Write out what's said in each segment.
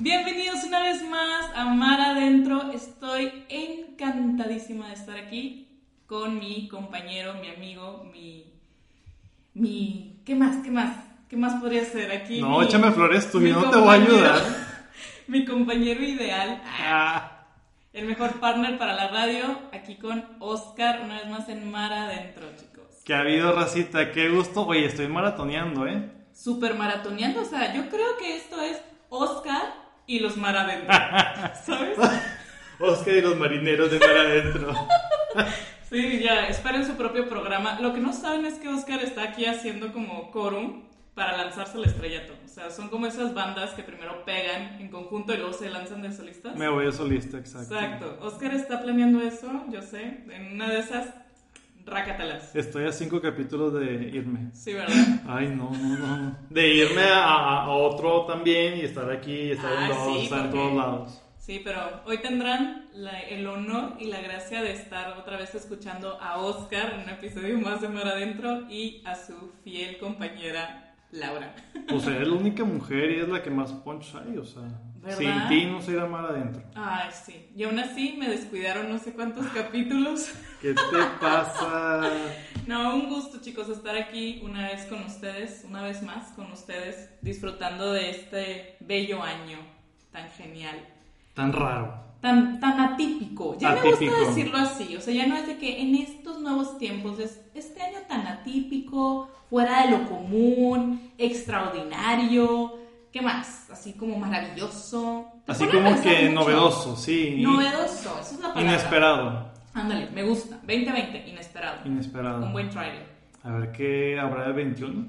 Bienvenidos una vez más a Mar Adentro. Estoy encantadísima de estar aquí con mi compañero, mi amigo, mi. mi ¿Qué más? ¿Qué más? ¿Qué más podría ser aquí? No, mi- échame flores tú, yo no te voy a ayudar. mi compañero ideal, Ah, el mejor partner para la radio, aquí con Oscar, una vez más en Mar Adentro, chicos. que ha habido racita, qué gusto. Oye, estoy maratoneando, ¿eh? Super maratoneando, o sea, yo creo que esto es Oscar y los Mar Adentro, ¿sabes? Oscar y los marineros de mar adentro. Sí, ya, esperen su propio programa. Lo que no saben es que Oscar está aquí haciendo como quórum para lanzarse al estrellato. O sea, son como esas bandas que primero pegan en conjunto y luego se lanzan de solistas. Me voy a solista, exacto. Exacto. Oscar está planeando eso, yo sé. En una de esas, rácatelas. Estoy a cinco capítulos de irme. Sí, ¿verdad? Ay, no, no, no. De irme a, a- otro también y estar aquí, y estar Ah, en dos, sí, estar en porque- todos lados. Sí, pero hoy tendrán la- el honor y la gracia de estar otra vez escuchando a Oscar en un episodio más de Mar Adentro y a su fiel compañera Laura. Pues eres la única mujer y es la que más punch hay, o sea. ¿Verdad? Sin ti no se irá mar adentro. Ay, sí. Y aún así me descuidaron no sé cuántos capítulos. ¿Qué te pasa? No, un gusto chicos estar aquí una vez con ustedes, una vez más con ustedes, disfrutando de este bello año tan genial. Tan raro. Tan, tan atípico. Ya me gusta decirlo así. O sea, ya no es de que en estos nuevos tiempos es este año tan atípico, fuera de lo común, extraordinario. ¿Qué más? Así como maravilloso. Así como que mucho. novedoso, sí. Novedoso, esa es la palabra. Inesperado. Ándale, me gusta. 2020, inesperado. Inesperado. Un buen trailer. A ver qué habrá de 21.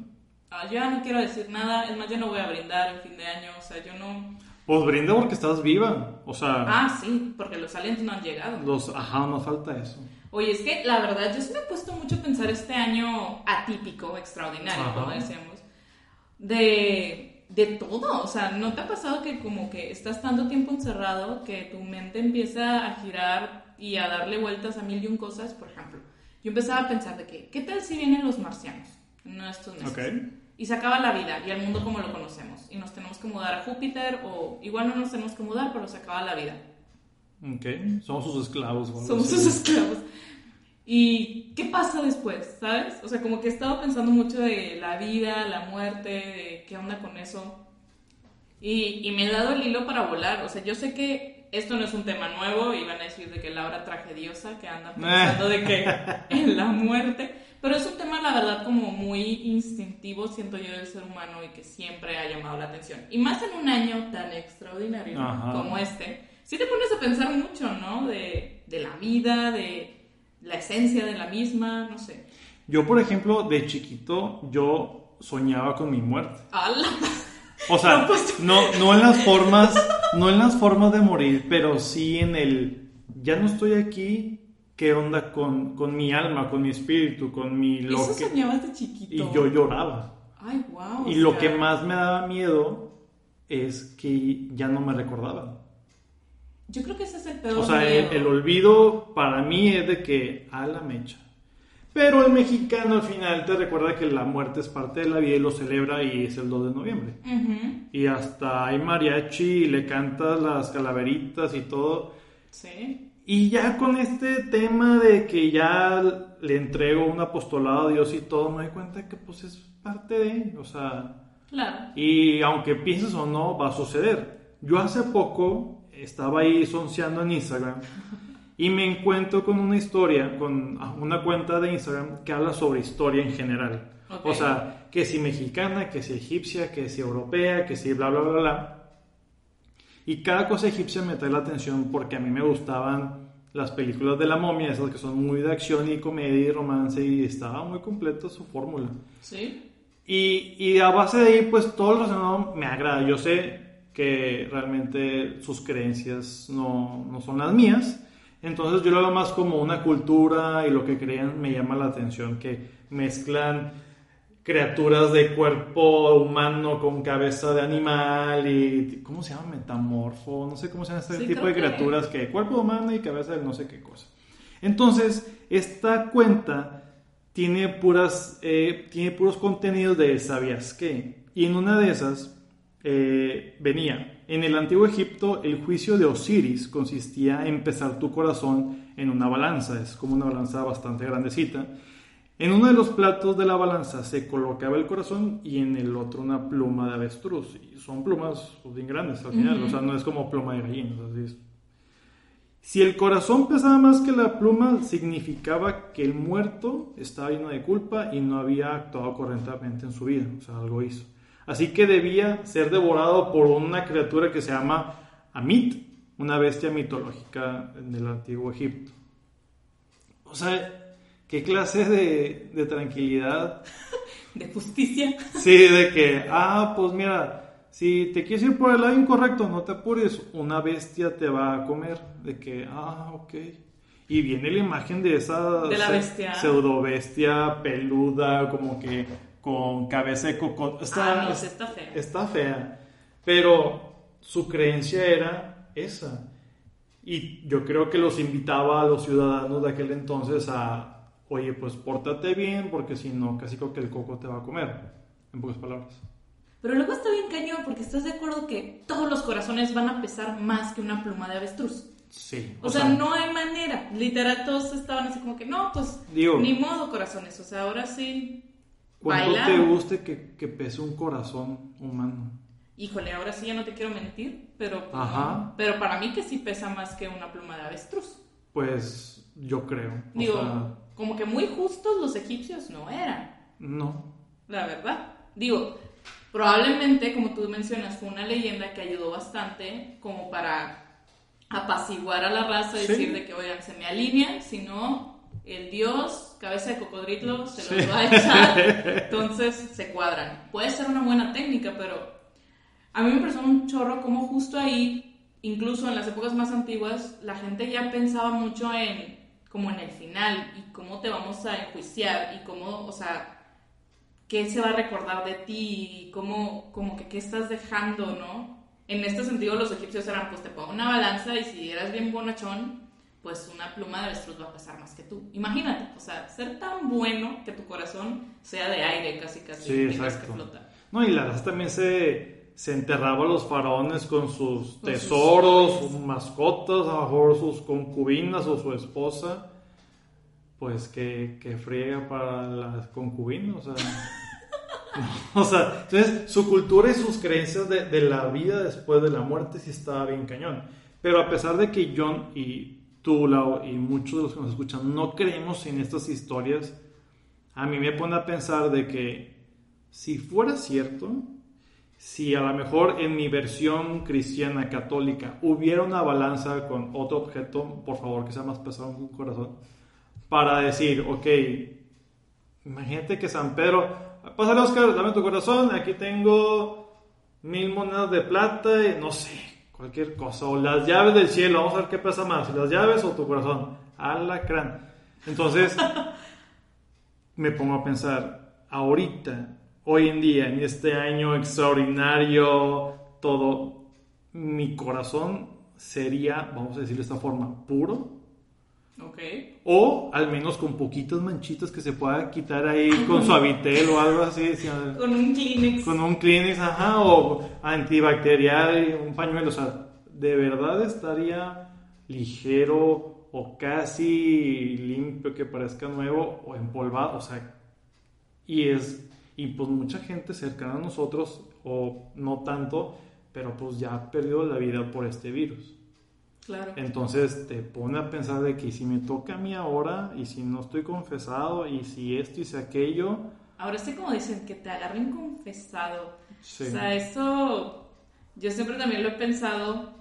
Ah, ya no quiero decir nada, es más, yo no voy a brindar en fin de año, o sea, yo no... Pues brinda porque estás viva. O sea, Ah, sí, porque los aliens no han llegado. los ajá, no falta eso. Oye, es que la verdad, yo sí me he puesto mucho a pensar este año atípico, extraordinario, Ajá. como decíamos, de, de todo. O sea, ¿no te ha pasado que como que estás tanto tiempo encerrado que tu mente empieza a girar y a darle vueltas a mil y un cosas? Por ejemplo, yo empezaba a pensar de que, ¿qué tal si vienen los marcianos en estos meses? Ok. Y se acaba la vida y el mundo como lo conocemos. Y nos tenemos que mudar a Júpiter o igual no nos tenemos que mudar, pero se acaba la vida. Ok. Somos sus esclavos. Somos sus esclavos. ¿Y qué pasa después? ¿Sabes? O sea, como que he estado pensando mucho de la vida, la muerte, de qué onda con eso. Y, y me he dado el hilo para volar. O sea, yo sé que esto no es un tema nuevo y van a decir de que Laura tragediosa que anda pensando de que en la muerte. Pero es un tema, la verdad, como muy instintivo, siento yo, del ser humano y que siempre ha llamado la atención. Y más en un año tan extraordinario Ajá. como este, sí te pones a pensar mucho, ¿no? De, de la vida, de la esencia de la misma, no sé. Yo, por ejemplo, de chiquito, yo soñaba con mi muerte. ¡Hala! O sea, No, no, en las formas, no en las formas de morir, pero sí en el ya no estoy aquí, ¿qué onda con, con mi alma, con mi espíritu, con mi lo Eso que soñabas de chiquito. y yo lloraba. Ay, wow. Y lo que más me daba miedo es que ya no me recordaban. Yo creo que ese es el peor O sea, el, el olvido para mí es de que a la mecha. Pero el mexicano al final te recuerda que la muerte es parte de la vida y lo celebra y es el 2 de noviembre. Y hasta hay mariachi y le cantas las calaveritas y todo. Sí. Y ya con este tema de que ya le entrego un apostolado a Dios y todo, me doy cuenta que pues es parte de, o sea, Claro. y aunque pienses o no, va a suceder. Yo hace poco estaba ahí sonceando en Instagram y me encuentro con una historia, con una cuenta de Instagram que habla sobre historia en general. Ok. O sea, que si mexicana, que si egipcia, que si europea, que si bla, bla, bla, bla. Y cada cosa egipcia me trae la atención porque a mí me gustaban las películas de la momia, esas que son muy de acción y comedia y romance y estaba muy completa su fórmula. Sí. Y, y a base de ahí, pues todo lo relacionado me agrada. Yo sé que realmente sus creencias no, no son las mías. Entonces yo lo veo más como una cultura y lo que crean me llama la atención, que mezclan criaturas de cuerpo humano con cabeza de animal y ¿cómo se llama? Metamorfo, no sé cómo se llama este Sí, tipo de que- criaturas que cuerpo humano y cabeza de no sé qué cosa. Entonces, esta cuenta tiene puras eh, tiene puros contenidos de sabías qué y en una de esas eh, venía En el antiguo Egipto, el juicio de Osiris consistía en pesar tu corazón en una balanza, es como una balanza bastante grandecita. En uno de los platos de la balanza se colocaba el corazón y en el otro una pluma de avestruz. Y son plumas bien grandes al final, o sea, no es como pluma de gallina. Si el corazón pesaba más que la pluma, significaba que el muerto estaba lleno de culpa y no había actuado correctamente en su vida, o sea, algo hizo. Así que debía ser devorado por una criatura que se llama Amit, una bestia mitológica del antiguo Egipto. O sea, ¿qué clase de, de tranquilidad? De justicia. Sí, de que, ah, pues mira, si te quieres ir por el lado incorrecto, no te apures, una bestia te va a comer. De que, ah, ok. Y viene la imagen de esa de la bestia. pseudo bestia peluda, como que con cabeza de coco. Está, ah, no, está fea. Está fea. Pero su creencia era esa. Y yo creo que los invitaba a los ciudadanos de aquel entonces a, oye, pues pórtate bien, porque si no, casi creo que el coco te va a comer, en pocas palabras. Pero luego está bien cañón, porque estás de acuerdo que todos los corazones van a pesar más que una pluma de avestruz. Sí. O, sea, no hay manera. Literal, todos estaban así como que, no, pues, ni modo corazones. O sea, ahora sí. ¿Cuánto te guste que, que pese un corazón humano? híjole, ahora sí ya no te quiero mentir, pero, pues, pero para mí que sí pesa más que una pluma de avestruz. Pues yo creo. Digo, como que muy justos los egipcios no eran. No. La verdad. Digo, probablemente, como tú mencionas, fue una leyenda que ayudó bastante como para apaciguar a la raza y decir de que, oigan, se me alinean, si no, el dios, cabeza de cocodrilo, se los va a echar. Entonces se cuadran. Puede ser una buena técnica, pero a mí me pareció un chorro como justo ahí, incluso en las épocas más antiguas, la gente ya pensaba mucho en como en el final y cómo te vamos a enjuiciar y cómo, o sea, qué se va a recordar de ti y cómo, como que qué estás dejando, ¿no? En este sentido los egipcios eran, pues te pongo una balanza y si eras bien bonachón, pues una pluma de avestruz va a pesar más que tú. Imagínate, o sea, ser tan bueno que tu corazón sea de aire casi casi sí, exacto. que flota. No, y la verdad también se se enterraba a los faraones con sus tesoros, sus, mascotas, a lo mejor sus concubinas o su esposa. Pues que, que friega para las concubinas, o sea. o sea, entonces su cultura y sus creencias de, de, la vida después de la muerte sí estaba bien cañón. Pero a pesar de que John y tú, Lau, y muchos de los que nos escuchan no creemos en estas historias, a mí me pone a pensar de que si fuera cierto, si a lo mejor en mi versión cristiana católica hubiera una balanza con otro objeto, por favor que sea más pesado que un corazón, para decir, ok, imagínate que San Pedro, pásale Oscar, dame tu corazón, aquí tengo mil monedas de plata y no sé, cualquier cosa, o las llaves del cielo, vamos a ver qué pesa más, las llaves o tu corazón, alacrán. Entonces, me pongo a pensar, ahorita hoy en día, en este año extraordinario, todo, mi corazón sería, vamos a decirlo de esta forma, puro. Ok. O al menos con poquitas manchitas que se pueda quitar ahí con suavitel o algo así. con un Kleenex. Con un Kleenex, ajá, o antibacterial, un pañuelo. O sea, de verdad estaría ligero o casi limpio que parezca nuevo o empolvado. O sea, y es y pues mucha gente cercana a nosotros, o no tanto, pero pues ya ha perdido la vida por este virus. Claro. Entonces te pone a pensar de que si me toca a mí ahora, y si no estoy confesado, y si esto y si aquello. Ahora sí como dicen, que te agarren confesado. Sí. O sea, eso yo siempre también lo he pensado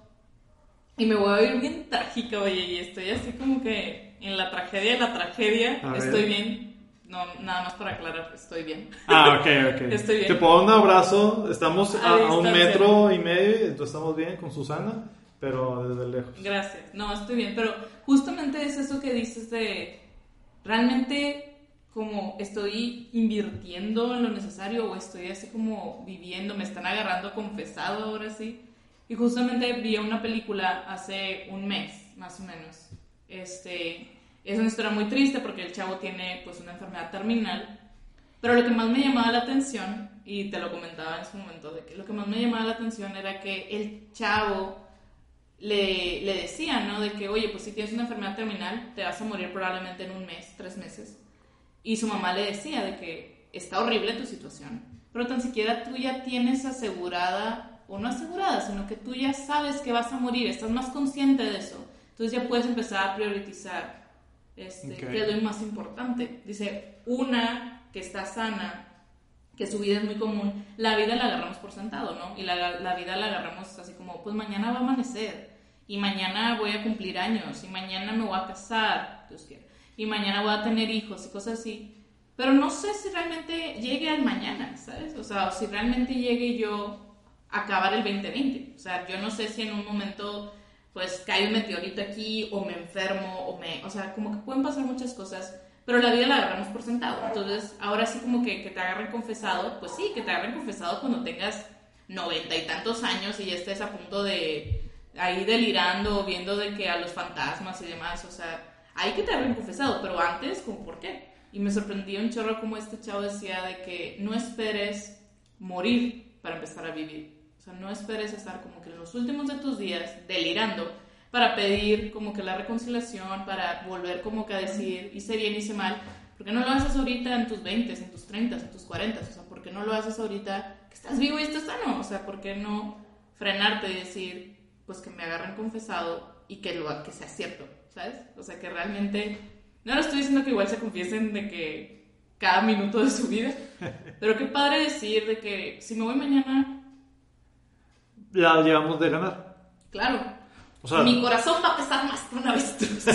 y me voy a oír bien trágica, oye, y estoy así como que en la tragedia de la tragedia, estoy bien no, nada más para aclarar, estoy bien. Ah, ok, ok. estoy bien. Te puedo un abrazo. Estamos a, un metro y medio, entonces estamos bien con Susana, pero desde lejos. Gracias. No, estoy bien, pero justamente es eso que dices de realmente como estoy invirtiendo en lo necesario o estoy así como viviendo, me están agarrando confesado ahora sí. Y justamente vi una película hace un mes, más o menos. Este, es una historia muy triste porque el chavo tiene pues una enfermedad terminal, pero lo que más me llamaba la atención, y te lo comentaba en su momento, de que lo que más me llamaba la atención era que el chavo le, le decía, ¿no? De que, oye, pues si tienes una enfermedad terminal, te vas a morir probablemente en un mes, tres meses. Y su mamá le decía de que está horrible tu situación, pero tan siquiera tú ya tienes asegurada, o no asegurada, sino que tú ya sabes que vas a morir, estás más consciente de eso. Entonces ya puedes empezar a priorizar este, Ok. qué es lo más importante. Dice, una que está sana, que su vida es muy común, la vida la agarramos por sentado, ¿no? Y la, la vida la agarramos así como, pues mañana va a amanecer, y mañana voy a cumplir años, y mañana me voy a casar, Dios quiera, y mañana voy a tener hijos y cosas así. Pero no sé si realmente llegue al mañana, ¿sabes? O sea, o si realmente llegue yo a acabar el 2020. O sea, yo no sé si en un momento pues cae un meteorito aquí o me enfermo o me... O sea, como que pueden pasar muchas cosas, pero la vida la agarramos por sentado. Entonces, ahora sí como que, que te agarren confesado, pues sí, que te agarren confesado cuando tengas noventa y tantos años y ya estés a punto de ahí delirando, viendo de que a los fantasmas y demás, o sea, hay que te agarren confesado, pero antes, como por qué? Y me sorprendió un chorro como este chavo decía de que no esperes morir para empezar a vivir. O sea, no esperes estar como que en los últimos de tus días delirando para pedir como que la reconciliación, para volver como que a decir hice bien, hice mal. ¿Por qué no lo haces ahorita en tus 20, en tus 30, en tus 40? O sea, ¿por qué no lo haces ahorita que estás vivo y estás sano? O sea, ¿por qué no frenarte y decir, pues que me agarren confesado y que, lo, que sea cierto, ¿sabes? O sea, que realmente... No lo estoy diciendo que igual se confiesen de que cada minuto de su vida, pero qué padre decir de que si me voy mañana, La llevamos de ganar. claro, O sea, mi corazón va a pesar más que una avestruz.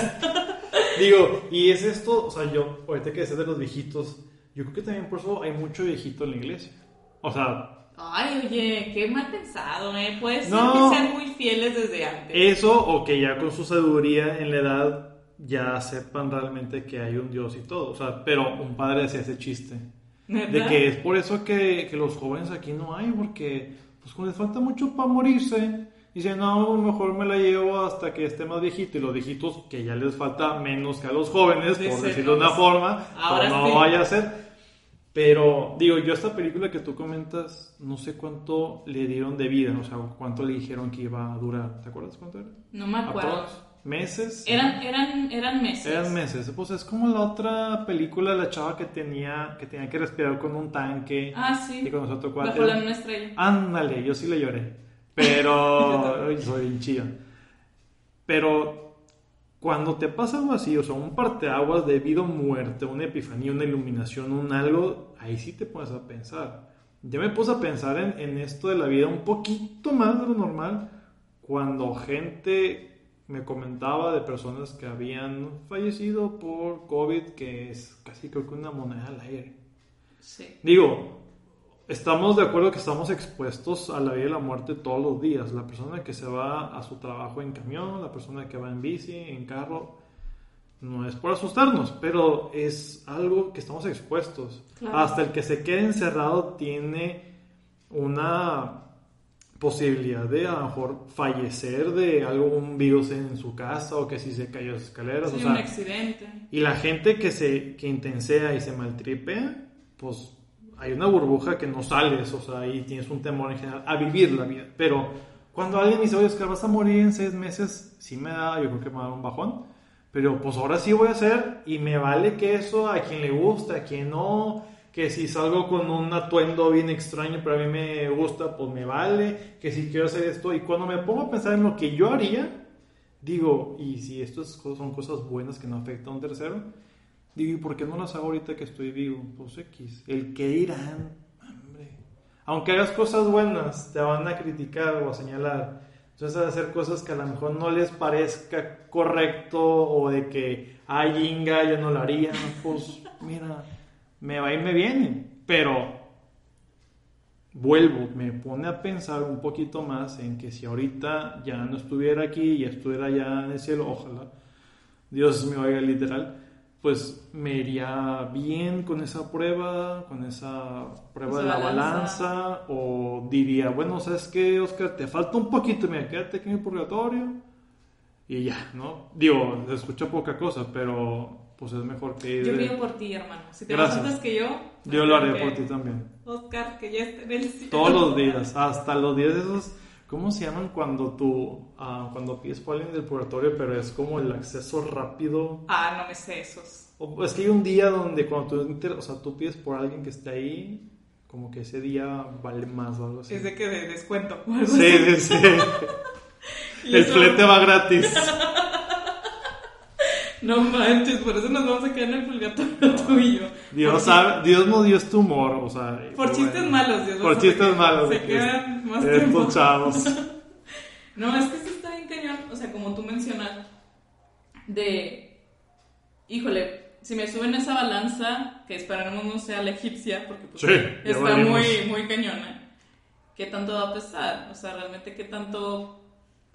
digo, y es esto, o sea, yo, ahorita que decías de los viejitos, yo creo que también por eso hay mucho viejito en la iglesia. O sea, Ay, oye, qué mal pensado, ¿eh? Puede ser No. sean muy fieles desde antes. eso o que ya con su sabiduría en la edad ya sepan realmente que hay un Dios y todo. O sea, pero un padre decía ese chiste. De ¿Verdad? que es por eso que, que los jóvenes aquí no hay, porque pues como les falta mucho para morirse, dicen, no, mejor me la llevo hasta que esté más viejito. Y los viejitos, que ya les falta menos que a los jóvenes, por decirlo de una pues, forma, ahora pues no sí. vaya a ser. Pero, digo, yo esta película que tú comentas, no sé cuánto le dieron de vida, o sea, cuánto le dijeron que iba a durar. ¿Te acuerdas cuánto era? No me acuerdo. ¿Meses? Eran, eran, eran meses. Eran meses. Pues es como la otra película, la chava que tenía que, tenía que respirar con un tanque. Ah, sí. Y con nosotros cuatro. Bajo la estrella. Ándale, yo sí le lloré. Pero soy bien chida. Pero cuando te pasa algo así, o sea, un parteaguas de vida o muerte, una epifanía, una iluminación, un algo, ahí sí te pones a pensar. Ya me puse a pensar en, en esto de la vida un poquito más de lo normal cuando gente me comentaba de personas que habían fallecido por COVID, que es casi creo que una moneda al aire. Sí. Digo, estamos de acuerdo que estamos expuestos a la vida y la muerte todos los días. La persona que se va a su trabajo en camión, la persona que va en bici, en carro, no es por asustarnos, pero es algo que estamos expuestos. Claro. Hasta el que se quede encerrado tiene una posibilidad de a lo mejor fallecer de algún virus en su casa o que si se cayó las escaleras. Sí, o sea, un accidente. y la gente que se que intensea y se maltripea, pues hay una burbuja que no sales, o sea, y tienes un temor en general a vivir la vida. Pero cuando alguien dice, oye, Oscar, vas a morir en seis meses, sí me da, yo creo que me da un bajón. Pero pues ahora sí voy a hacer y me vale que eso a quien le gusta, a quien no, que si salgo con un atuendo bien extraño, pero a mí me gusta, pues me vale, que si quiero hacer esto. Y cuando me pongo a pensar en lo que yo haría, digo, y si estas son cosas buenas que no afectan a un tercero, digo, ¿y por qué no las hago ahorita que estoy vivo? Pues X, el que dirán, hombre. Aunque hagas cosas buenas, te van a criticar o a señalar. Entonces, hacer cosas que a lo mejor no les parezca correcto o de que, ay, Inga, yo no lo haría, pues mira, me va y me viene. Pero vuelvo, me pone a pensar un poquito más en que si ahorita ya no estuviera aquí, ya estuviera ya en el cielo, ojalá, Dios me oiga literal, pues me iría bien con esa prueba, con esa prueba de la balanza. balanza, o diría, bueno, ¿sabes qué, Oscar? Te falta un poquito, mira, quédate aquí en el purgatorio, y ya, ¿no? Digo, se escucha poca cosa, pero pues es mejor que ir Yo pido por ti, hermano. Si te Gracias. que yo. Yo lo haré que- por ti también. Oscar, que ya esté en el cielo. Todos los días, hasta los días esos, ¿cómo se llaman cuando tú, ah, cuando pides por alguien del purgatorio, pero es como el acceso rápido? Ah, no me sé esos. O- es que hay un día donde cuando tú, inter- o sea, tú pides por alguien que esté ahí, como que ese día vale más o algo así. Es de que de descuento. o algo Sí, así. sí, sí. El eso- flete va gratis. No manches, por eso nos vamos a quedar en el purgatorio tú y yo. Dios, sabe, Dios no dio este humor, o sea. Por chistes bueno. malos, Dios. Por chistes malos. Se quedan más estos tiempo. chavos. No, es que sí está bien cañón. O sea, como tú mencionas, de. Híjole, si me suben esa balanza, que esperamos no sea la egipcia, porque pues, Sí, está muy, muy cañona. ¿Qué tanto va a pesar? O sea, realmente, ¿qué tanto.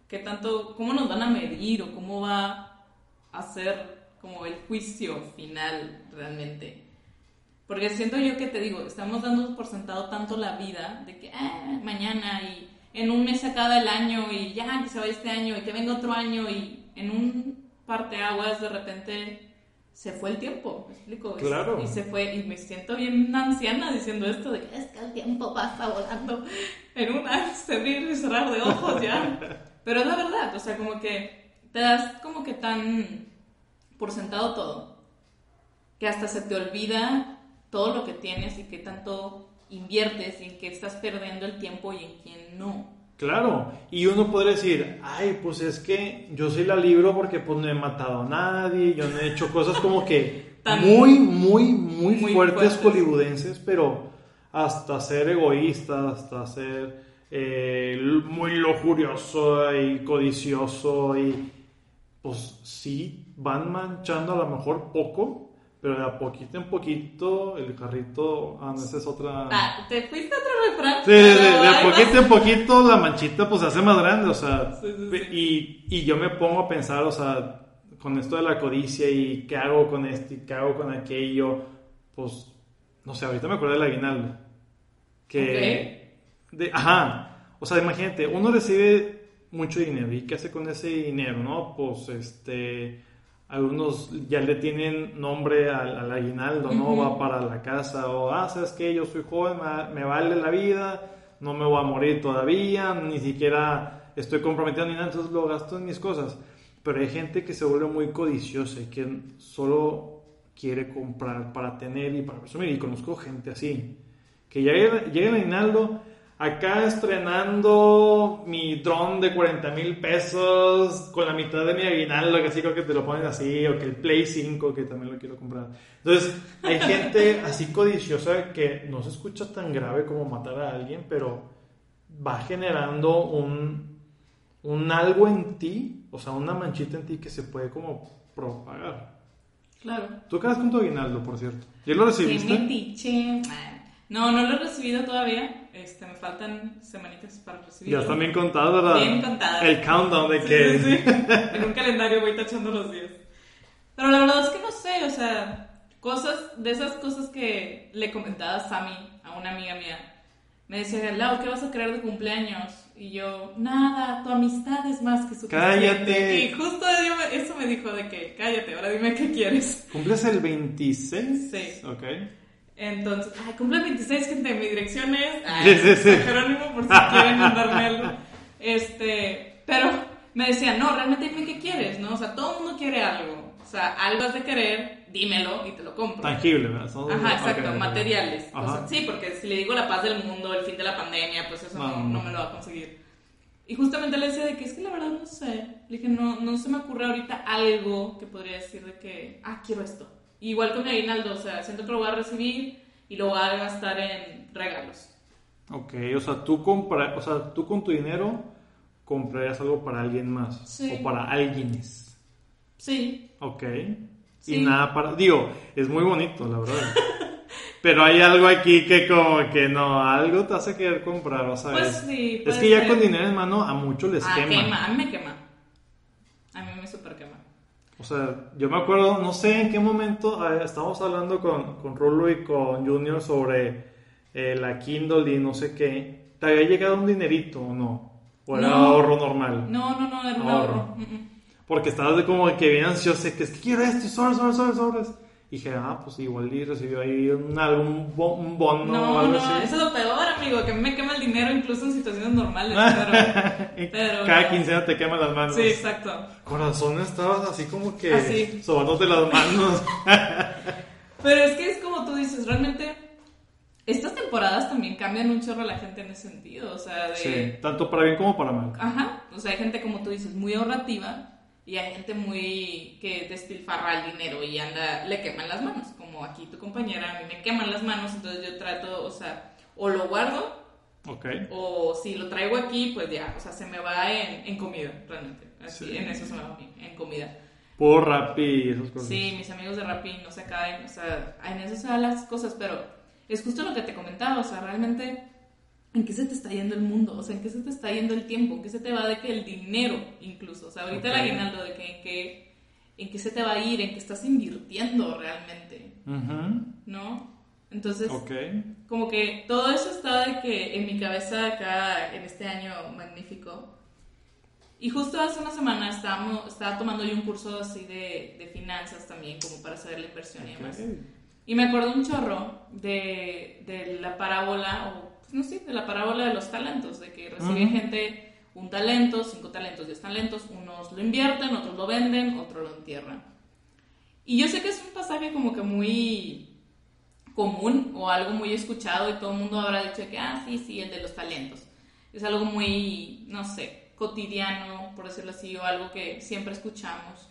¿Qué tanto. ¿Cómo nos van a medir o cómo va a ser como el juicio final realmente? Porque siento yo que te digo, estamos dando por sentado tanto la vida de que ah, mañana y en un mes se acaba el año y ya que se vaya este año y que venga otro año y en un parteaguas de repente se fue el tiempo, ¿me explico? Y- Claro. Y se fue y me siento bien anciana diciendo esto de que es que el tiempo pasa volando en un abrir y cerrar de ojos ya. Pero es la verdad, o sea, como que te das como que tan por sentado todo que hasta se te olvida todo lo que tienes y qué tanto inviertes y en qué estás perdiendo el tiempo y en quién no. Claro, y uno podría decir, ay, pues es que yo sí la libro porque pues no he matado a nadie, yo no he hecho cosas como que muy, muy, muy, muy fuertes, fuertes. hollywoodenses, pero hasta ser egoísta, hasta ser eh, muy lujurioso y codicioso y pues sí, van manchando a lo mejor poco, pero de a poquito en poquito el carrito, ah, no, esa es otra... Ah, ¿te fuiste a otro refrán? Sí, de, de- a poquito en poquito la manchita pues se hace más grande, o sea, Sí, sí, sí. Y, y yo me pongo a pensar, o sea, con esto de la codicia y qué hago con esto y qué hago con aquello, pues, no sé, ahorita me acuerdo del aguinaldo, que, de, ajá, o sea, imagínate, uno recibe mucho dinero y qué hace con ese dinero, ¿no? Pues, este, algunos ya le tienen nombre al, al aguinaldo, ¿no? Va para la casa o, ah, ¿sabes qué? Yo soy joven, me, me vale la vida, no me voy a morir todavía, ni siquiera estoy comprometido ni nada, entonces lo gasto en mis cosas. Pero hay gente que se vuelve muy codiciosa y que solo quiere comprar para tener y para presumir. Y conozco gente así, que llega, llega el aguinaldo, acá estrenando mi dron de 40 mil pesos con la mitad de mi aguinaldo, que así creo que te lo ponen así, o que el Play 5, que también lo quiero comprar. Entonces, hay gente así codiciosa que no se escucha tan grave como matar a alguien, pero va generando un, un algo en ti, o sea, una manchita en ti que se puede como propagar. Claro. Tú quedas con tu aguinaldo, por cierto. ¿Ya lo recibiste? metiche. No, no lo he recibido todavía. Este, me faltan semanitas para recibirlo. Ya están bien contadas, ¿verdad? Bien contadas. El countdown de Sí, que... sí, sí. En un calendario voy tachando los días. Pero la verdad es que no sé, o sea, cosas, de esas cosas que le comentaba a Sammy, a una amiga mía, me decía, Lau, ¿qué vas a querer de cumpleaños? Y yo, nada, tu amistad es más que suficiente. Cállate. Y justo eso me dijo de que, cállate, ahora dime qué quieres. ¿Cumples el 26? Sí. Ok. Entonces, ay, cumple el 26, gente, mi dirección es Sí, ay, sí, sí. San Jerónimo por si quieren mandarme algo. Este, pero me decía, no, realmente dime qué quieres, ¿no? O sea, todo el mundo quiere algo. O sea, algo has de querer, dímelo y te lo compro. Tangible, ¿verdad? Son- Ajá, exacto, ok, ok. materiales. Ajá. cosas. sí, porque si le digo la paz del mundo, el fin de la pandemia, pues eso no, No, no, no no. me lo va a conseguir. Y justamente le decía de que es que la verdad no sé. Le dije, no, no se me ocurre ahorita algo que podría decir de que, ah, quiero esto. Igual con mi aguinaldo, o sea, siento que lo voy a recibir y lo voy a gastar en regalos. Ok, o sea, tú compra, o sea, tú con tu dinero comprarías algo para alguien más Sí. o para alguienes. Sí, Ok. Sí. Y nada para, digo, es muy bonito, la verdad. Pero hay algo aquí que como que no, algo te hace querer comprar, o sea, Pues es- sí, es que ya con dinero en mano a muchos les ah, quema. quema. a mí me quema. A mí me super quema. O sea, yo me acuerdo, no sé en qué momento eh, estábamos hablando con, con Rulo y con Junior sobre eh, la Kindle y no sé qué. ¿Te había llegado un dinerito o no? ¿O era No. ahorro normal? No, no, no, era un Ahorro. ahorro. Mm, mm. Porque estabas de como que bien ansioso, que es que quiero esto, sobres, sobres, sobres, sobres. Y dije, ah, pues igual y recibió ahí un, algún bo- un bono o No, algo no, así. eso es lo peor, amigo, que me quema el dinero incluso en situaciones normales. Pero, Y pero Cada no. quincena te queman las manos. sí, exacto. Corazón, estabas así como que Así. sobándote las manos. Pero es que es como tú dices, realmente estas temporadas también cambian un chorro a la gente en ese sentido. O sea, de. sí, tanto para bien como para mal. Ajá. O sea, hay gente, como tú dices, muy ahorrativa y hay gente muy que despilfarra el dinero y anda, le queman las manos. Como aquí tu compañera, a mí me queman las manos, entonces yo trato, o sea, o lo guardo Ok. o si lo traigo aquí, pues ya, o sea, se me va en, en comida, realmente. Así, Sí. en eso se me va en comida. Puro rap y esas cosas. Sí, mis amigos de Rappi no se caen, o sea, en eso se dan las cosas, pero es justo lo que te comentaba, o sea, realmente, ¿en qué se te está yendo el mundo? O sea, ¿en qué se te está yendo el tiempo? ¿En qué se te va de que el dinero, incluso? O sea, ahorita Ok. el aguinaldo, de que en qué, en qué se te va a ir, en qué estás invirtiendo realmente, Ujú. ¿no? Entonces, Ok. como que todo eso está de que en mi cabeza acá en este año magnífico. Y justo hace una semana estábamos, estaba tomando yo un curso así de, de finanzas también, como para saber la inversión y demás. Y me acuerdo un chorro de, de la parábola, o no sé, de la parábola de los talentos, de que recibe Ujú. gente un talento, cinco talentos, diez talentos, unos lo invierten, otros lo venden, otros lo entierran. Y yo sé que es un pasaje como que muy común o algo muy escuchado y todo el mundo habrá dicho que, ah, sí, sí, el de los talentos. Es algo muy, no sé, cotidiano, por decirlo así, o algo que siempre escuchamos.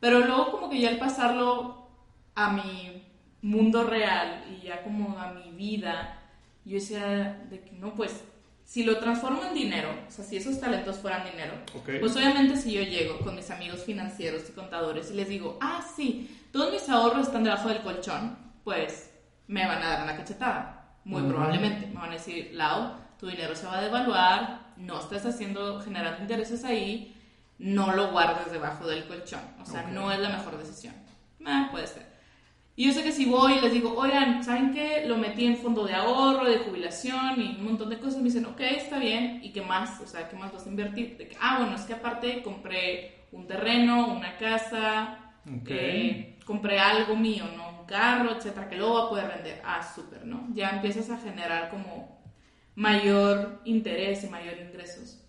Pero luego como que ya al pasarlo a mi mundo real y ya como a mi vida, yo decía de que no, pues si lo transformo en dinero, o sea, si esos talentos fueran dinero, Ok. pues obviamente si yo llego con mis amigos financieros y contadores y les digo, ah, sí, todos mis ahorros están debajo del colchón, pues me van a dar una cachetada, muy Ujú. probablemente. Me van a decir, Lau, tu dinero se va a devaluar, no estás haciendo, generando intereses ahí, no lo guardes debajo del colchón. O sea, Ok. no es la mejor decisión. Ah, puede ser. Y yo sé que si voy y les digo, oigan, ¿saben qué? Lo metí en fondo de ahorro, de jubilación y un montón de cosas. Me dicen, ok, está bien. ¿Y qué más? O sea, ¿qué más vas a invertir? De que, ah, bueno, es que aparte compré un terreno, una casa, Ok. eh, compré algo mío, ¿no? Un carro, etcétera, que luego va a poder vender. Ah, súper, ¿no? Ya empiezas a generar como mayor interés y mayor ingresos.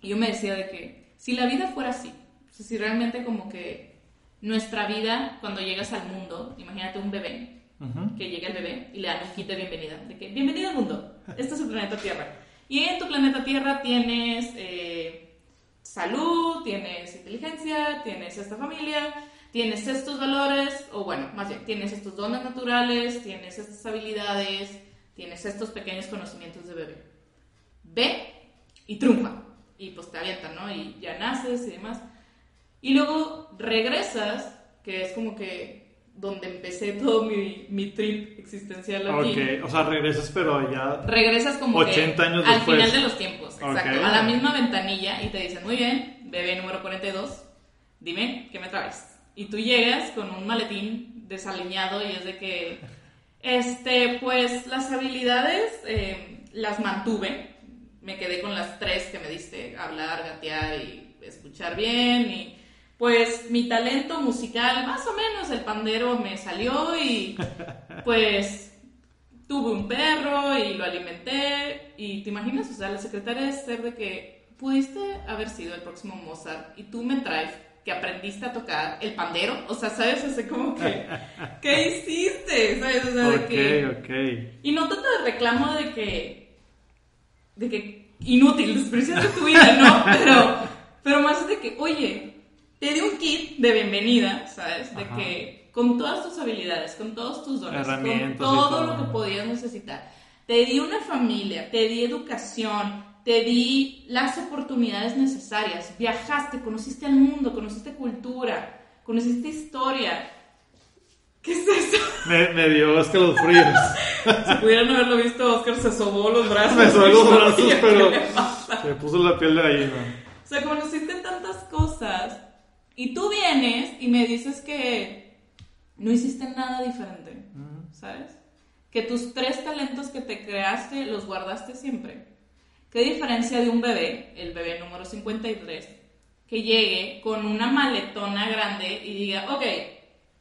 Y yo me decía de que si la vida fuera así, o sea, si realmente como que nuestra vida, cuando llegas al mundo, imagínate un bebé, que llega el bebé y le dan un kit de bienvenida, de que bienvenido al mundo, este es el planeta Tierra. Y en tu planeta Tierra tienes eh, salud, tienes inteligencia, tienes esta familia, tienes estos valores, o bueno, más bien, tienes estos dones naturales, tienes estas habilidades, tienes estos pequeños conocimientos de bebé. Ve y triunfa. Y pues te avientan, ¿no? Y ya naces y demás. Y luego regresas, que es como que donde empecé todo mi, mi trip existencial aquí. Ok, o sea, regresas, pero ya. Regresas como 80 que años al después. final de los tiempos, exacto. A la misma ventanilla y te dicen, muy bien, bebé número 42, dime, ¿qué me traes? Y tú llegas con un maletín desaliñado y es de que, este, pues las habilidades eh, las mantuve. Me quedé con las tres que me diste, hablar, gatear y escuchar bien y pues mi talento musical, más o menos el pandero me salió y pues tuve un perro y lo alimenté y te imaginas, o sea, la secretaria de ser de que pudiste haber sido el próximo Mozart y tú me traes que aprendiste a tocar el pandero, o sea, sabes, así como que ¿qué hiciste? ¿Sabes? O sea, de que Ok, ok. y no tanto de reclamo de que. de que. inútil, despreciando tu vida, ¿no? Pero, pero más de que, oye, te di un kit de bienvenida, ¿sabes? De Ajá. que con todas tus habilidades, con todos tus dones, con todo todo. lo que podías necesitar. Te di una familia, te di educación, te di las oportunidades necesarias. Viajaste, conociste al mundo, conociste cultura, conociste historia. ¿Qué es eso? Me, me dio escalofríos. Si pudieran haberlo visto, Oscar se sobó los brazos. me sobó los brazos, pero me puso la piel de gallina. O sea, conociste tantas cosas y tú vienes y me dices que no hiciste nada diferente, ¿sabes? Que tus tres talentos que te creaste los guardaste siempre. ¿Qué diferencia de un bebé, el bebé número 53, que llegue con una maletona grande y diga, ok,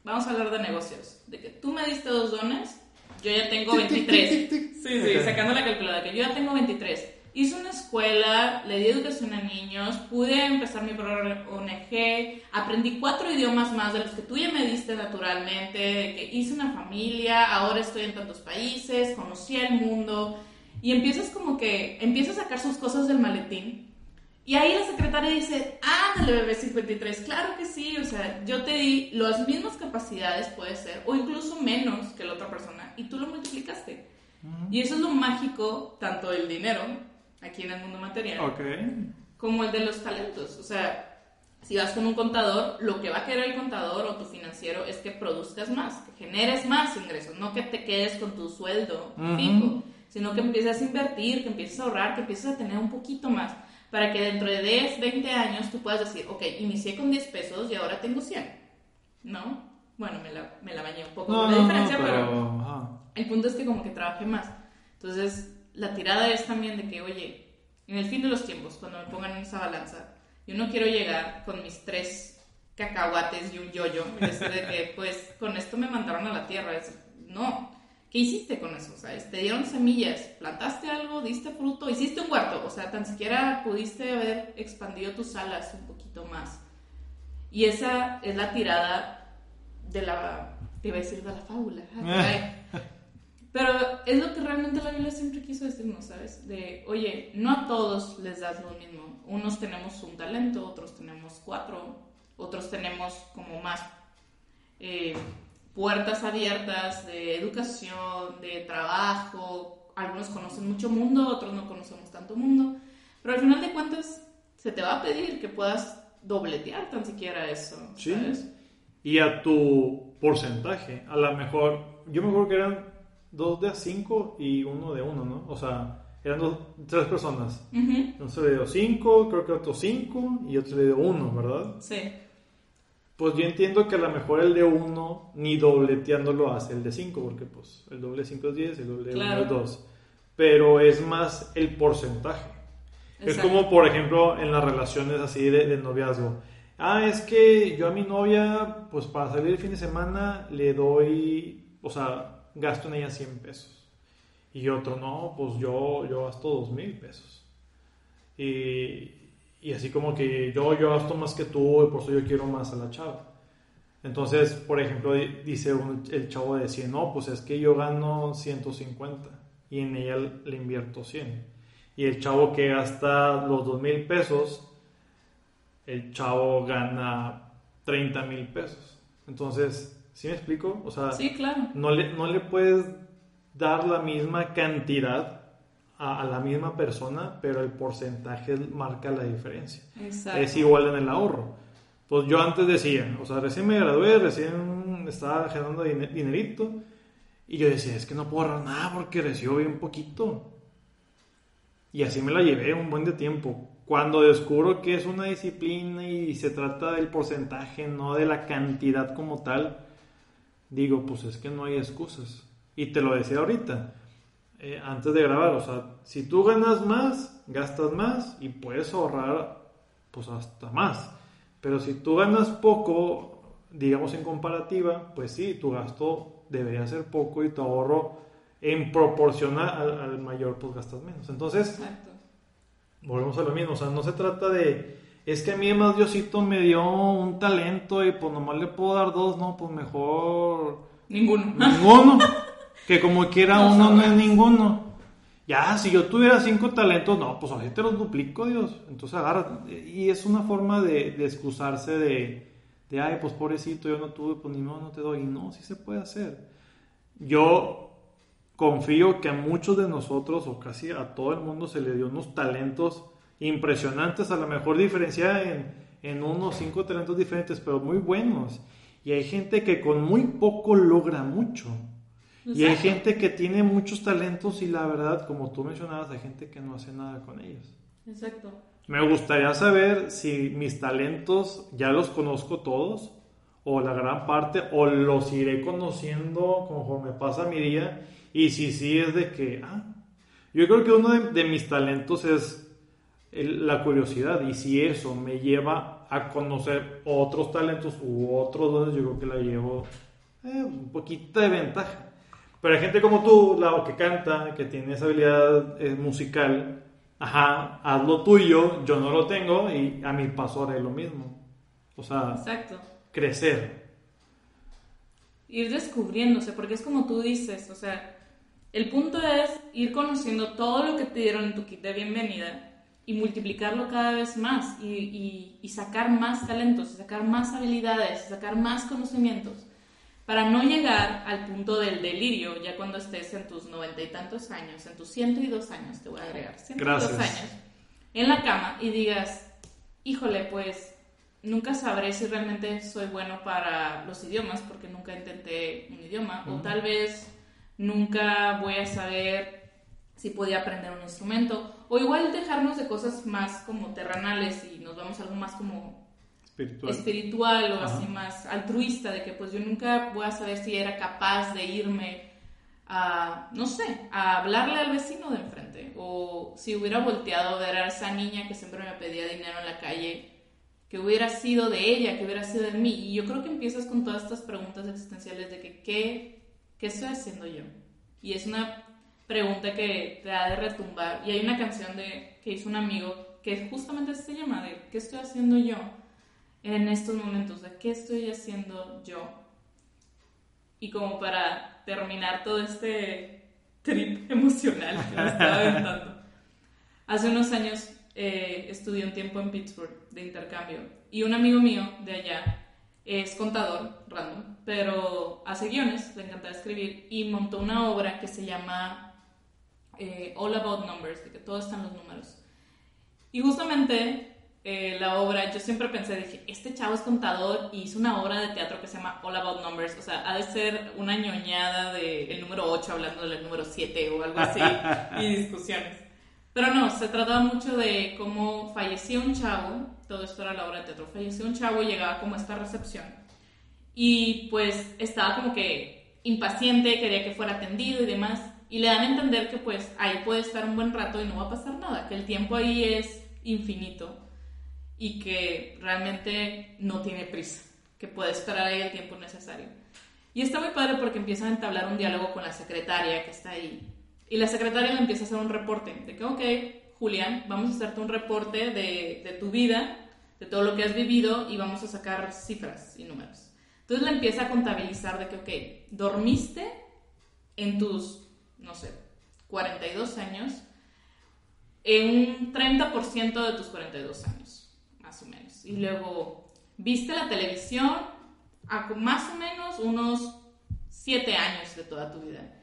vamos a hablar de negocios. De que tú me diste dos dones, yo ya tengo 23. Sí, sí, sacando la calculadora, que yo ya tengo 23. Hice una escuela, le di educación a niños, pude empezar mi programa ONG, aprendí cuatro idiomas más de los que tú ya me diste naturalmente, de que hice una familia, ahora estoy en tantos países, conocí el mundo y empiezas como que, empiezas a sacar sus cosas del maletín y ahí la secretaria dice, ándale bebé 53, claro que sí, o sea, yo te di las mismas capacidades puede ser, o incluso menos que la otra persona, y tú lo multiplicaste. Y eso es lo mágico, tanto del dinero, aquí en el mundo material, como el de los talentos. O sea, si vas con un contador, lo que va a querer el contador o tu financiero es que produzcas más, que generes más ingresos, no que te quedes con tu sueldo fijo, sino que empieces a invertir, que empieces a ahorrar, que empieces a tener un poquito más, para que dentro de 10, 20 años tú puedas decir, ok, inicié con 10 pesos y ahora tengo 100, ¿no? Bueno, me la, me la bañé un poco con la diferencia, pero, el punto es que como que trabaje más. Entonces, la tirada es también de que, oye, en el fin de los tiempos, cuando me pongan en esa balanza, yo no quiero llegar con mis tres cacahuates y un yoyo y decir de que, pues, con esto me mandaron a la tierra. no. ¿Qué hiciste con eso? O sea, te dieron semillas, plantaste algo, diste fruto, hiciste un huerto. O sea, tan siquiera pudiste haber expandido tus alas un poquito más. Y esa es la tirada de la, te iba a decir de la fábula. Pero es lo que realmente la Biblia siempre quiso decirnos, ¿sabes? De, oye, no a todos les das lo mismo. Unos tenemos un talento, otros tenemos cuatro, otros tenemos como más eh, puertas abiertas de educación, de trabajo. Algunos conocen mucho mundo, otros no conocemos tanto mundo. Pero al final de cuentas, se te va a pedir que puedas dobletear tan siquiera eso, ¿sabes? Sí. Y a tu porcentaje, a lo mejor, yo me acuerdo que eran dos de a cinco y uno de uno, ¿no? O sea, eran dos, tres personas. Entonces le dio cinco, creo que otro cinco y otro le dio uno, ¿verdad? Sí. Pues yo entiendo que a lo mejor el de uno ni dobleteando lo hace el de cinco, porque pues el doble de cinco es diez, el doble de uno es dos. Pero es más el porcentaje. Es como, por ejemplo, en las relaciones así de, de noviazgo. Ah, es que yo a mi novia, pues para salir el fin de semana le doy, o sea, gasto en ella 100 pesos. Y otro, no, pues yo, yo gasto 2 mil pesos. Y, y, así como que yo, yo gasto más que tú y por eso yo quiero más a la chava. Entonces, por ejemplo, dice el chavo de 100, no, pues es que yo gano 150 y en ella le invierto 100. Y el chavo que gasta los 2 mil pesos, el chavo gana 30 mil pesos. Entonces, ¿Sí me explico? O sea, sí, claro. no, le, no le puedes dar la misma cantidad a, la misma persona, pero el porcentaje marca la diferencia. Exacto. Es igual en el ahorro. Pues yo antes decía, o sea, recién me gradué, recién estaba generando dinerito, y yo decía, es que no puedo ahorrar nada porque recibo bien poquito. Y así me la llevé un buen de tiempo. Cuando descubro que es una disciplina y se trata del porcentaje, no de la cantidad como tal, digo, pues es que no hay excusas. Y te lo decía ahorita, eh, antes de grabar, o sea, si tú ganas más, gastas más y puedes ahorrar pues hasta más. Pero si tú ganas poco, digamos en comparativa, pues sí, tu gasto debería ser poco y tu ahorro en proporción al, mayor, pues gastas menos. Entonces, volvemos a lo mismo, o sea, no se trata de es que a mí más Diosito me dio un talento y pues nomás le puedo dar dos, no, pues mejor... Ninguno. Ninguno. que como quiera uno no es ninguno. Ya, si yo tuviera cinco talentos, no, pues así te los duplico, Dios. Entonces agarra. Y es una forma de, de excusarse de, de, ay, pues pobrecito, yo no tuve, pues ni no, no te doy. No, sí se puede hacer. Yo confío que a muchos de nosotros, o casi a todo el mundo, se le dio unos talentos impresionantes, a lo mejor diferenciada en, en unos cinco talentos diferentes, pero muy buenos. Y hay gente que con muy poco logra mucho. Y hay gente que tiene muchos talentos y la verdad, como tú mencionabas, hay gente que no hace nada con ellos. Exacto. Me gustaría saber si mis talentos ya los conozco todos, o la gran parte, o los iré conociendo conforme pasa mi día. Y si sí es de que, ah, yo creo que uno de mis talentos es la curiosidad y si eso me lleva a conocer otros talentos u otros dones, yo creo que la llevo eh, un poquito de ventaja. Pero hay gente como tú, la que canta, que tiene esa habilidad eh, musical, ajá, haz lo tuyo, yo no lo tengo y a mi paso haré lo mismo. O sea, Exacto. crecer. Ir descubriéndose, porque es como tú dices, o sea, el punto es ir conociendo todo lo que te dieron en tu kit de bienvenida y multiplicarlo cada vez más y, y- y sacar más talentos, y sacar más habilidades, y sacar más conocimientos, para no llegar al punto del delirio ya cuando estés en tus noventa y tantos años, en tus ciento y dos años, te voy a agregar, ciento y dos Gracias. años, en la cama y digas, híjole, pues nunca sabré si realmente soy bueno para los idiomas porque nunca intenté un idioma o tal vez nunca voy a saber si podía aprender un instrumento o igual dejarnos de cosas más como terrenales y nos vamos a algo más como Espiritual. espiritual o Ajá. así más altruista de que pues yo nunca voy a saber si era capaz de irme a, no sé, a hablarle al vecino de enfrente o si hubiera volteado a ver a esa niña que siempre me pedía dinero en la calle, que hubiera sido de ella, que hubiera sido de mí. Y yo creo que empiezas con todas estas preguntas existenciales de que qué, qué estoy haciendo yo. Y es una pregunta que te ha de retumbar. Y hay una canción de, que hizo un amigo que justamente se llama de ¿qué estoy haciendo yo? en estos momentos, de qué estoy haciendo yo. Y como para terminar todo este trip emocional que me estaba aventando. Hace unos años eh, estudié un tiempo en Pittsburgh de intercambio y un amigo mío de allá es contador, random, pero hace guiones, le encanta escribir y montó una obra que se llama eh, All About Numbers, de que todo están los números. Y justamente eh, la obra, yo siempre pensé, dije, este chavo es contador y hizo una obra de teatro que se llama All About Numbers, o sea, ha de ser una ñoñada del número 8 hablando del número 7 o algo así, y discusiones. Pero no, se trataba mucho de cómo fallecía un chavo, todo esto era la obra de teatro, falleció un chavo y llegaba como a esta recepción. Y pues estaba como que impaciente, quería que fuera atendido y demás. Y le dan a entender que pues ahí puede estar un buen rato y no va a pasar nada, que el tiempo ahí es infinito y que realmente no tiene prisa, que puede esperar ahí el tiempo necesario. Y está muy padre porque empiezan a entablar un diálogo con la secretaria que está ahí. Y la secretaria le empieza a hacer un reporte de que, ok, Julián, vamos a hacerte un reporte de, de tu vida, de todo lo que has vivido y vamos a sacar cifras y números. Entonces le empieza a contabilizar de que, ok, dormiste en tus, no sé, 42 años, en un 30% de tus 42 años, más o menos. Y luego, viste la televisión a más o menos unos 7 años de toda tu vida.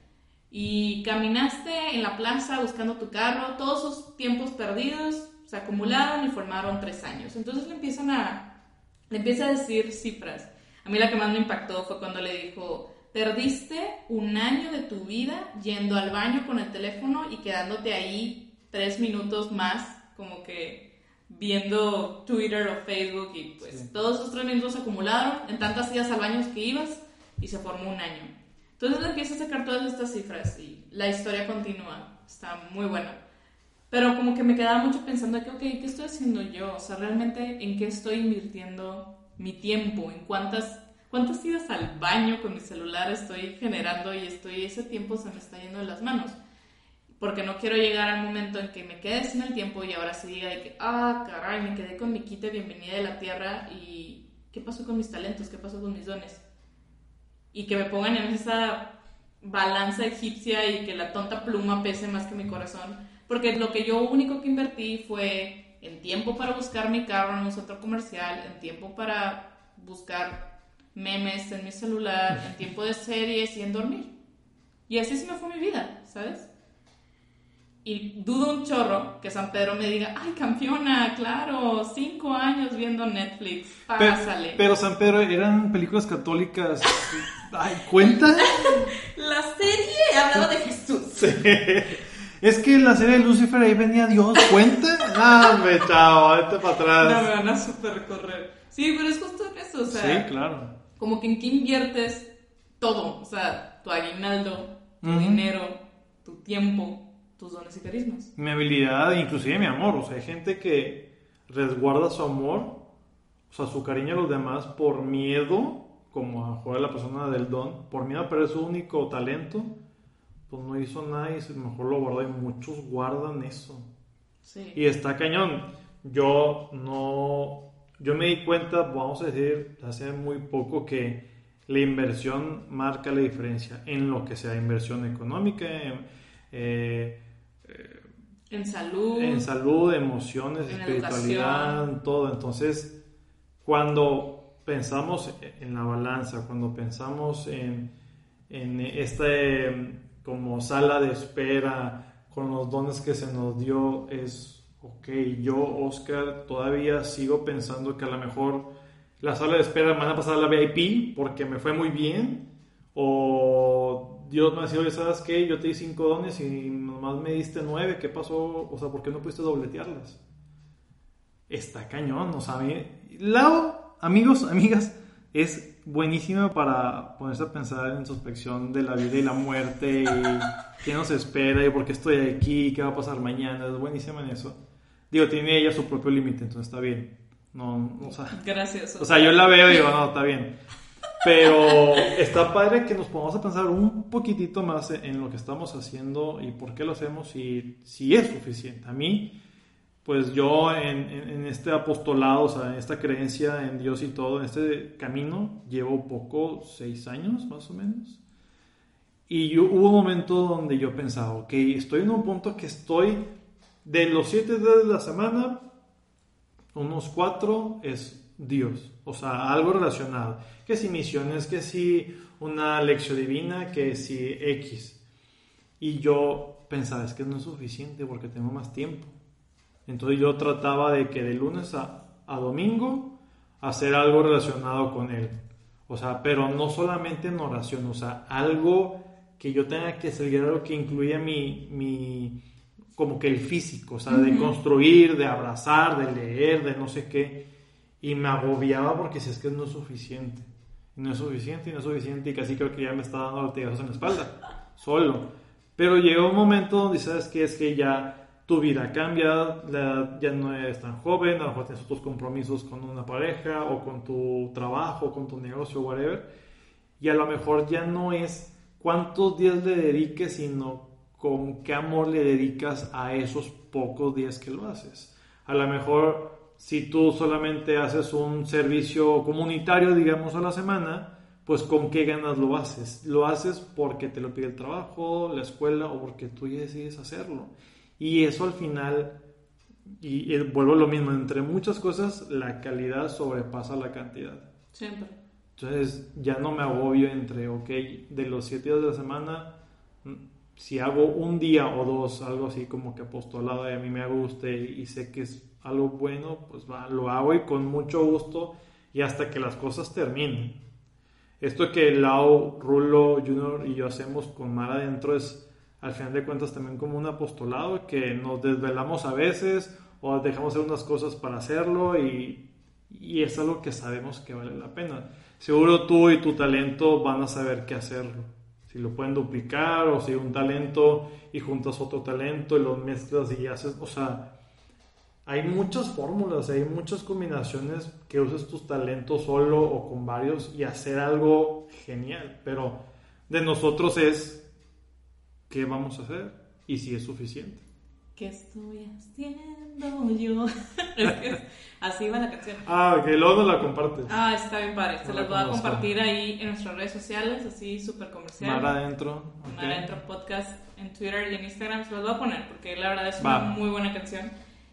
Y caminaste en la plaza buscando tu carro, todos esos tiempos perdidos se acumularon y formaron 3 años. Entonces le empiezan a, le empieza a decir cifras. A mí la que más me impactó fue cuando le dijo, perdiste un año de tu vida yendo al baño con el teléfono y quedándote ahí tres minutos más, como que viendo Twitter o Facebook y pues Sí. todos esos tres minutos se acumularon en tantas idas al baño que ibas y se formó un año. Entonces le empieza a sacar todas estas cifras y la historia continúa, está muy buena. Pero como que me quedaba mucho pensando que, ok, ¿qué estoy haciendo yo? O sea, realmente, ¿en qué estoy invirtiendo mi tiempo? ¿En cuántas, cuántas idas al baño con mi celular estoy generando y estoy, ese tiempo se me está yendo de las manos? Porque no quiero llegar al momento en que me quede sin el tiempo y ahora sí diga de que, ah, caray, me quedé con mi de bienvenida de la tierra y ¿qué pasó con mis talentos? ¿Qué pasó con mis dones? Y que me pongan en esa balanza egipcia y que la tonta pluma pese más que mi corazón. Porque lo que yo único que invertí fue en tiempo para buscar mi carro en un centro comercial, en tiempo para buscar memes en mi celular, en tiempo de series y en dormir. Y así se me fue mi vida, ¿sabes? Y dudo un chorro que San Pedro me diga, ay, campeona, claro, cinco años viendo Netflix, Pero, pásale. pero San Pedro, eran películas católicas. Ay, ¿Cuenta? La serie hablaba de Jesús. Sí. Es que en la serie de Lucifer ahí venía Dios. ¿Cuenta? Ah, me chao, vete para No, me atrás. van a super correr. Sí, pero es justo eso, o sea, Sí, claro. Como que en qué inviertes todo, o sea, tu aguinaldo, tu Ujú. dinero, tu tiempo, tus dones y carismas. Mi habilidad, inclusive mi amor. O sea, hay gente que resguarda su amor o sea, su cariño a los demás por miedo, como a jugar la persona del don, por miedo a perder su único talento, pues no hizo nada y mejor lo guardó y muchos guardan eso. Sí. Y está cañón. Yo no, yo me di cuenta, vamos a decir, hace muy poco que la inversión marca la diferencia en lo que sea inversión económica, en, eh, en salud, en salud, emociones, En espiritualidad, educación. todo. Entonces, cuando pensamos en la balanza, cuando pensamos en, en este como sala de espera con los dones que se nos dio, es, ok, yo, Oscar, todavía sigo pensando que a lo mejor la sala de espera me van a pasar a la VIP porque me fue muy bien, o Dios me decía, oye, ¿sabes qué? Yo te di cinco dones y nomás me diste nueve, ¿qué pasó? O sea, ¿por qué no pudiste dobletearlas? Está cañón, o sea. Lau, amigos, amigas, es buenísima para ponerse a pensar en introspección de la vida y la muerte y qué nos espera y por qué estoy aquí, qué va a pasar mañana, es buenísima en eso. Digo, tiene ella su propio límite, entonces está bien. No, o sea, Gracias. o sea, yo la veo y digo, no, está bien. Pero está padre que nos pongamos a pensar un poquitito más en lo que estamos haciendo y por qué lo hacemos y si es suficiente. A mí, pues yo en, en- en este apostolado, o sea, en esta creencia en Dios y todo, en este camino, llevo poco, seis años más o menos. Y yo, hubo un momento donde yo pensaba, ok, estoy en un punto que estoy de los siete días de la semana, unos cuatro es Dios, o sea, algo relacionado. Que si misiones, que si una lección divina, que si X. Y yo pensaba, es que no es suficiente porque tengo más tiempo. Entonces yo trataba de que de lunes a, a domingo hacer algo relacionado con Él. O sea, pero no solamente en oración, o sea, algo que yo tenga que seguir, algo que incluya mi, mi como que el físico, o sea, de construir, de abrazar, de leer, de no sé qué. Y me agobiaba porque si es que no es suficiente. No es suficiente, y no es suficiente, y casi creo que ya me estaba dando latigazos en la espalda, solo. Pero llegó un momento donde sabes que es que ya tu vida cambia, la- ya no eres tan joven, a lo mejor tienes otros compromisos con una pareja, o con tu trabajo, con tu negocio, whatever. Y a lo mejor ya no es cuántos días le dediques, sino con qué amor le dedicas a esos pocos días que lo haces. A lo mejor si tú solamente haces un servicio comunitario, digamos, a la semana, pues con qué ganas lo haces. Lo haces porque te lo pide el trabajo, la escuela o porque tú ya decides hacerlo. Y eso al final, y, y vuelvo a lo mismo, entre muchas cosas, la calidad sobrepasa la cantidad. Siempre. Entonces ya no me agobio entre, ok, de los siete días de la semana, si hago un día o dos, algo así como que apostolado y a mí me guste y, sé que es algo bueno, pues lo hago y con mucho gusto y hasta que las cosas terminen. Esto que Lau, Rulo, Junior y yo hacemos con Mar adentro es al final de cuentas también como un apostolado que nos desvelamos a veces o dejamos hacer unas cosas para hacerlo y, y es algo que sabemos que vale la pena. Seguro tú y tu talento van a saber qué hacerlo. Si lo pueden duplicar o si un talento y juntas otro talento y los mezclas y haces, o sea, hay muchas fórmulas, hay muchas combinaciones que uses tus talentos solo o con varios y hacer algo genial. Pero de nosotros es qué vamos a hacer y si es suficiente. ¿Qué estoy haciendo yo? así va la canción. Ah, que luego nos la compartes. Ah, está bien padre. Se No las la voy a compartir ahí en nuestras redes sociales, así súper comercial. Mar adentro. ok. Mar Adentro Podcast en Twitter y en Instagram. Se los voy a poner porque la verdad es Va. una muy buena canción.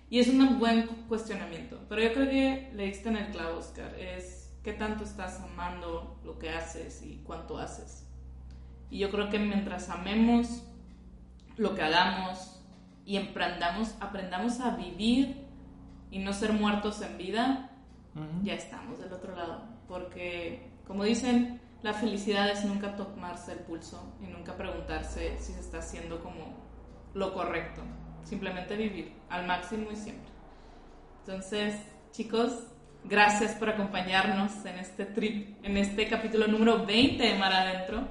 Y es un buen cuestionamiento. Pero yo creo que le diste en el clavo, Oscar. Es qué tanto estás amando lo que haces y cuánto haces. Y yo creo que mientras amemos lo que hagamos y emprendamos, aprendamos a vivir y no ser muertos en vida, Ujú. ya estamos del otro lado. Porque, como dicen, la felicidad es nunca tomarse el pulso y nunca preguntarse si se está haciendo como lo correcto. Simplemente vivir al máximo y siempre. Entonces, chicos, gracias por acompañarnos en este trip, en este capítulo número 20 de Mar Adentro.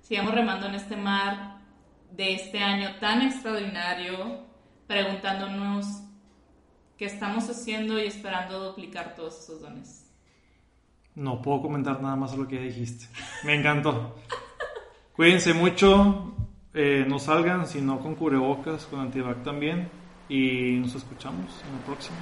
Sigamos remando en este mar de este año tan extraordinario, preguntándonos qué estamos haciendo y esperando duplicar todos esos dones. No puedo comentar nada más de lo que ya dijiste. Me encantó. Cuídense mucho. eh, no salgan, sino con cubrebocas, con antibac también. Y nos escuchamos en la próxima.